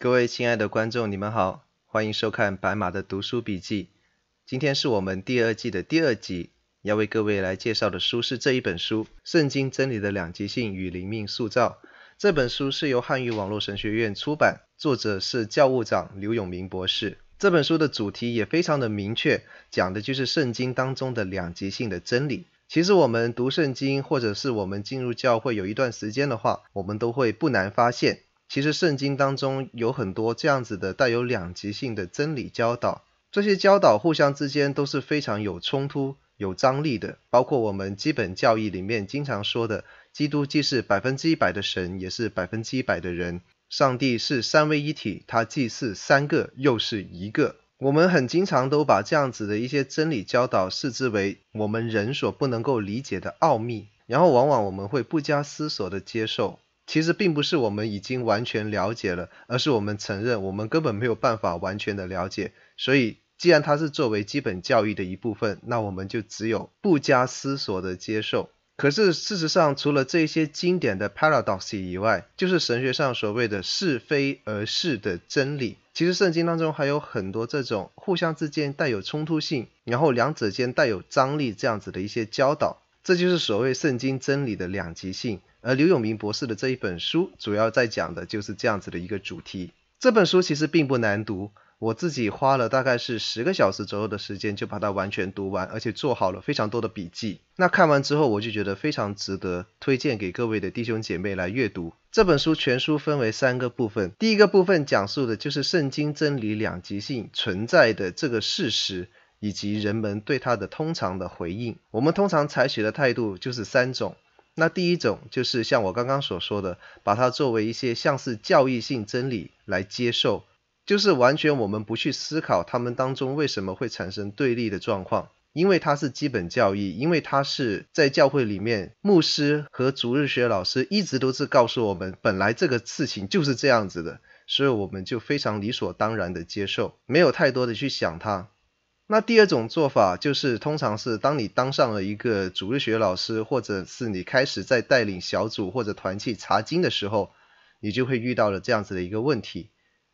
各位亲爱的观众，你们好，欢迎收看白马的读书笔记。今天是我们第二季的第二集，要为各位来介绍的书是这一本书《圣经真理的两极性与灵命塑造》。这本书是由汉语网络神学院出版，作者是教务长刘永明博士。这本书的主题也非常的明确，讲的就是圣经当中的两极性的真理。其实我们读圣经，或者是我们进入教会有一段时间的话，我们都会不难发现。其实圣经当中有很多这样子的带有两极性的真理教导，这些教导互相之间都是非常有冲突、有张力的。包括我们基本教义里面经常说的，基督既是百分之一百的神，也是百分之一百的人；上帝是三位一体，他既是三个，又是一个。我们很经常都把这样子的一些真理教导视之为我们人所不能够理解的奥秘，然后往往我们会不加思索的接受。其实并不是我们已经完全了解了，而是我们承认我们根本没有办法完全的了解。所以，既然它是作为基本教育的一部分，那我们就只有不加思索的接受。可是事实上，除了这些经典的 paradox 以外，就是神学上所谓的是非而是的真理。其实圣经当中还有很多这种互相之间带有冲突性，然后两者间带有张力这样子的一些教导。这就是所谓圣经真理的两极性。而刘永明博士的这一本书，主要在讲的就是这样子的一个主题。这本书其实并不难读，我自己花了大概是十个小时左右的时间就把它完全读完，而且做好了非常多的笔记。那看完之后，我就觉得非常值得推荐给各位的弟兄姐妹来阅读。这本书全书分为三个部分，第一个部分讲述的就是圣经真理两极性存在的这个事实，以及人们对它的通常的回应。我们通常采取的态度就是三种。那第一种就是像我刚刚所说的，把它作为一些像是教义性真理来接受，就是完全我们不去思考他们当中为什么会产生对立的状况，因为它是基本教义，因为它是在教会里面牧师和主日学老师一直都是告诉我们，本来这个事情就是这样子的，所以我们就非常理所当然的接受，没有太多的去想它。那第二种做法就是，通常是当你当上了一个主日学老师，或者是你开始在带领小组或者团契查经的时候，你就会遇到了这样子的一个问题，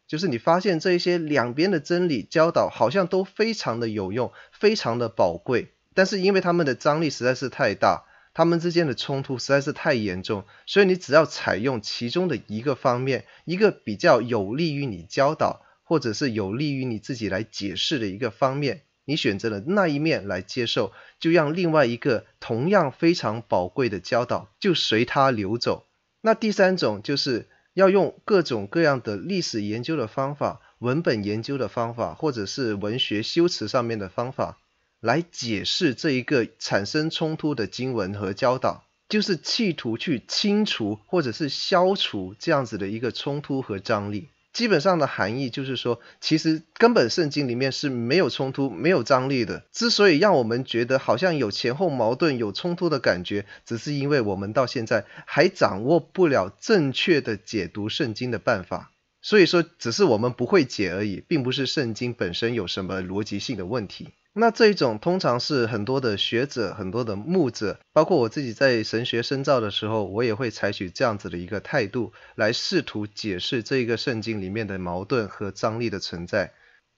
就是你发现这一些两边的真理教导好像都非常的有用，非常的宝贵，但是因为他们的张力实在是太大，他们之间的冲突实在是太严重，所以你只要采用其中的一个方面，一个比较有利于你教导。或者是有利于你自己来解释的一个方面，你选择了那一面来接受，就让另外一个同样非常宝贵的教导就随它流走。那第三种就是要用各种各样的历史研究的方法、文本研究的方法，或者是文学修辞上面的方法来解释这一个产生冲突的经文和教导，就是企图去清除或者是消除这样子的一个冲突和张力。基本上的含义就是说，其实根本圣经里面是没有冲突、没有张力的。之所以让我们觉得好像有前后矛盾、有冲突的感觉，只是因为我们到现在还掌握不了正确的解读圣经的办法。所以说，只是我们不会解而已，并不是圣经本身有什么逻辑性的问题。那这一种通常是很多的学者、很多的牧者，包括我自己在神学深造的时候，我也会采取这样子的一个态度，来试图解释这一个圣经里面的矛盾和张力的存在，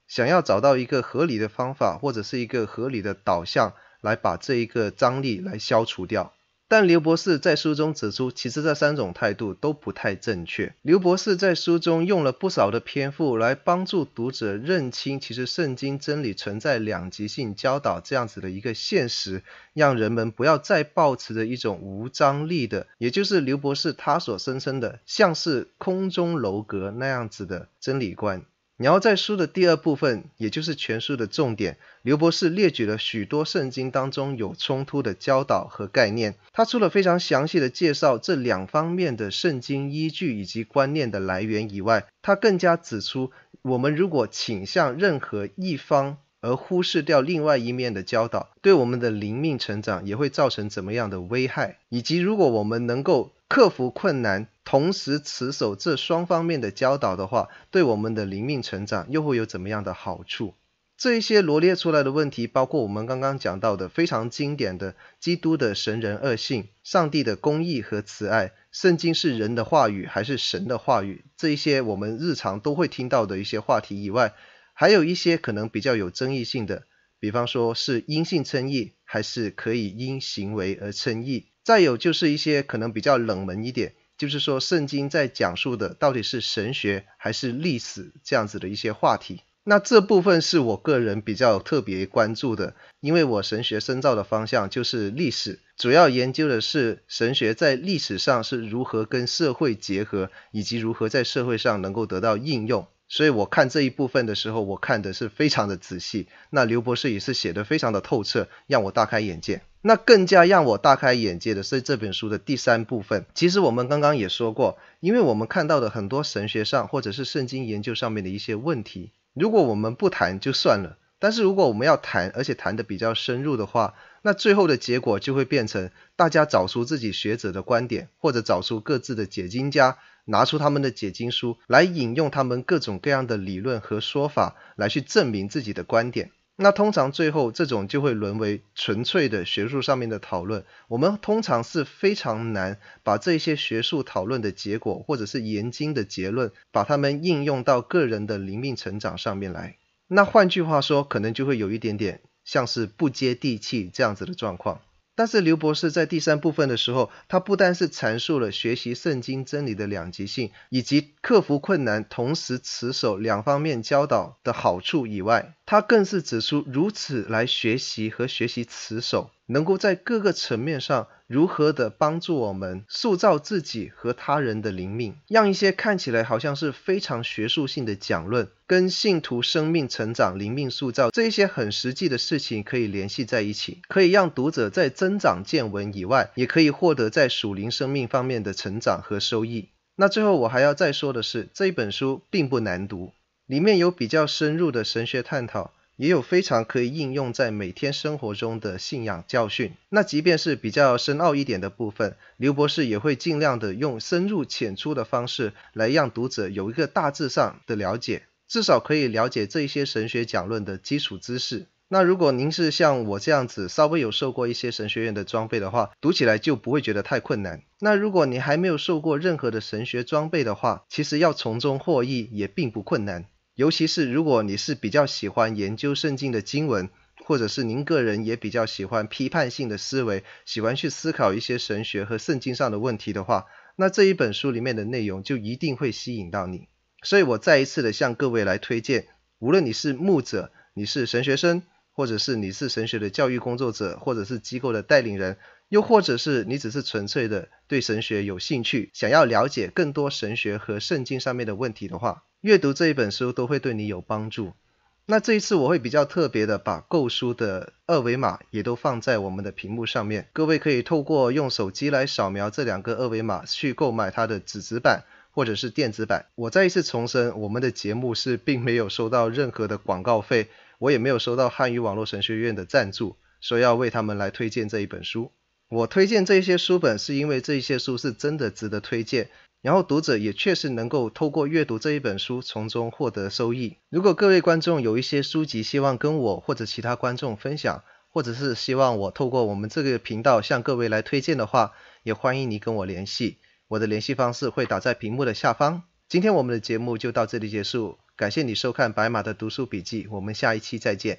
想要找到一个合理的方法，或者是一个合理的导向，来把这一个张力来消除掉。但刘博士在书中指出，其实这三种态度都不太正确。刘博士在书中用了不少的篇幅来帮助读者认清，其实圣经真理存在两极性教导这样子的一个现实，让人们不要再抱持着一种无张力的，也就是刘博士他所声称的像是空中楼阁那样子的真理观。然后在书的第二部分，也就是全书的重点，刘博士列举了许多圣经当中有冲突的教导和概念。他除了非常详细的介绍这两方面的圣经依据以及观念的来源以外，他更加指出，我们如果倾向任何一方而忽视掉另外一面的教导，对我们的灵命成长也会造成怎么样的危害，以及如果我们能够克服困难，同时持守这双方面的教导的话，对我们的灵命成长又会有怎么样的好处？这一些罗列出来的问题，包括我们刚刚讲到的非常经典的基督的神人二性、上帝的公义和慈爱、圣经是人的话语还是神的话语，这一些我们日常都会听到的一些话题以外，还有一些可能比较有争议性的，比方说是因信称义，还是可以因行为而称义。再有就是一些可能比较冷门一点，就是说圣经在讲述的到底是神学还是历史这样子的一些话题。那这部分是我个人比较特别关注的，因为我神学深造的方向就是历史，主要研究的是神学在历史上是如何跟社会结合，以及如何在社会上能够得到应用。所以我看这一部分的时候，我看的是非常的仔细。那刘博士也是写得非常的透彻，让我大开眼界。那更加让我大开眼界的是这本书的第三部分。其实我们刚刚也说过，因为我们看到的很多神学上或者是圣经研究上面的一些问题。如果我们不谈就算了，但是如果我们要谈，而且谈的比较深入的话，那最后的结果就会变成大家找出自己学者的观点，或者找出各自的解经家，拿出他们的解经书来引用他们各种各样的理论和说法来去证明自己的观点。那通常最后这种就会沦为纯粹的学术上面的讨论。我们通常是非常难把这些学术讨论的结果，或者是研经的结论，把它们应用到个人的灵命成长上面来。那换句话说，可能就会有一点点像是不接地气这样子的状况。但是刘博士在第三部分的时候，他不单是阐述了学习圣经真理的两极性，以及克服困难同时持守两方面教导的好处以外，他更是指出如此来学习和学习持守，能够在各个层面上如何的帮助我们塑造自己和他人的灵命，让一些看起来好像是非常学术性的讲论，跟信徒生命成长、灵命塑造这一些很实际的事情可以联系在一起，可以让读者在增长见闻以外，也可以获得在属灵生命方面的成长和收益。那最后我还要再说的是，这一本书并不难读，里面有比较深入的神学探讨。也有非常可以应用在每天生活中的信仰教训。那即便是比较深奥一点的部分，刘博士也会尽量的用深入浅出的方式来让读者有一个大致上的了解，至少可以了解这一些神学讲论的基础知识。那如果您是像我这样子稍微有受过一些神学院的装备的话，读起来就不会觉得太困难。那如果你还没有受过任何的神学装备的话，其实要从中获益也并不困难。尤其是如果你是比较喜欢研究圣经的经文，或者是您个人也比较喜欢批判性的思维，喜欢去思考一些神学和圣经上的问题的话，那这一本书里面的内容就一定会吸引到你。所以我再一次的向各位来推荐，无论你是牧者，你是神学生，或者是你是神学的教育工作者，或者是机构的带领人，又或者是你只是纯粹的对神学有兴趣，想要了解更多神学和圣经上面的问题的话。阅读这一本书都会对你有帮助。那这一次我会比较特别的把购书的二维码也都放在我们的屏幕上面，各位可以透过用手机来扫描这两个二维码去购买它的纸质版或者是电子版。我再一次重申，我们的节目是并没有收到任何的广告费，我也没有收到汉语网络神学院的赞助，说要为他们来推荐这一本书。我推荐这些书本是因为这些书是真的值得推荐。然后读者也确实能够透过阅读这一本书，从中获得收益。如果各位观众有一些书籍希望跟我或者其他观众分享，或者是希望我透过我们这个频道向各位来推荐的话，也欢迎你跟我联系。我的联系方式会打在屏幕的下方。今天我们的节目就到这里结束，感谢你收看白马的读书笔记，我们下一期再见。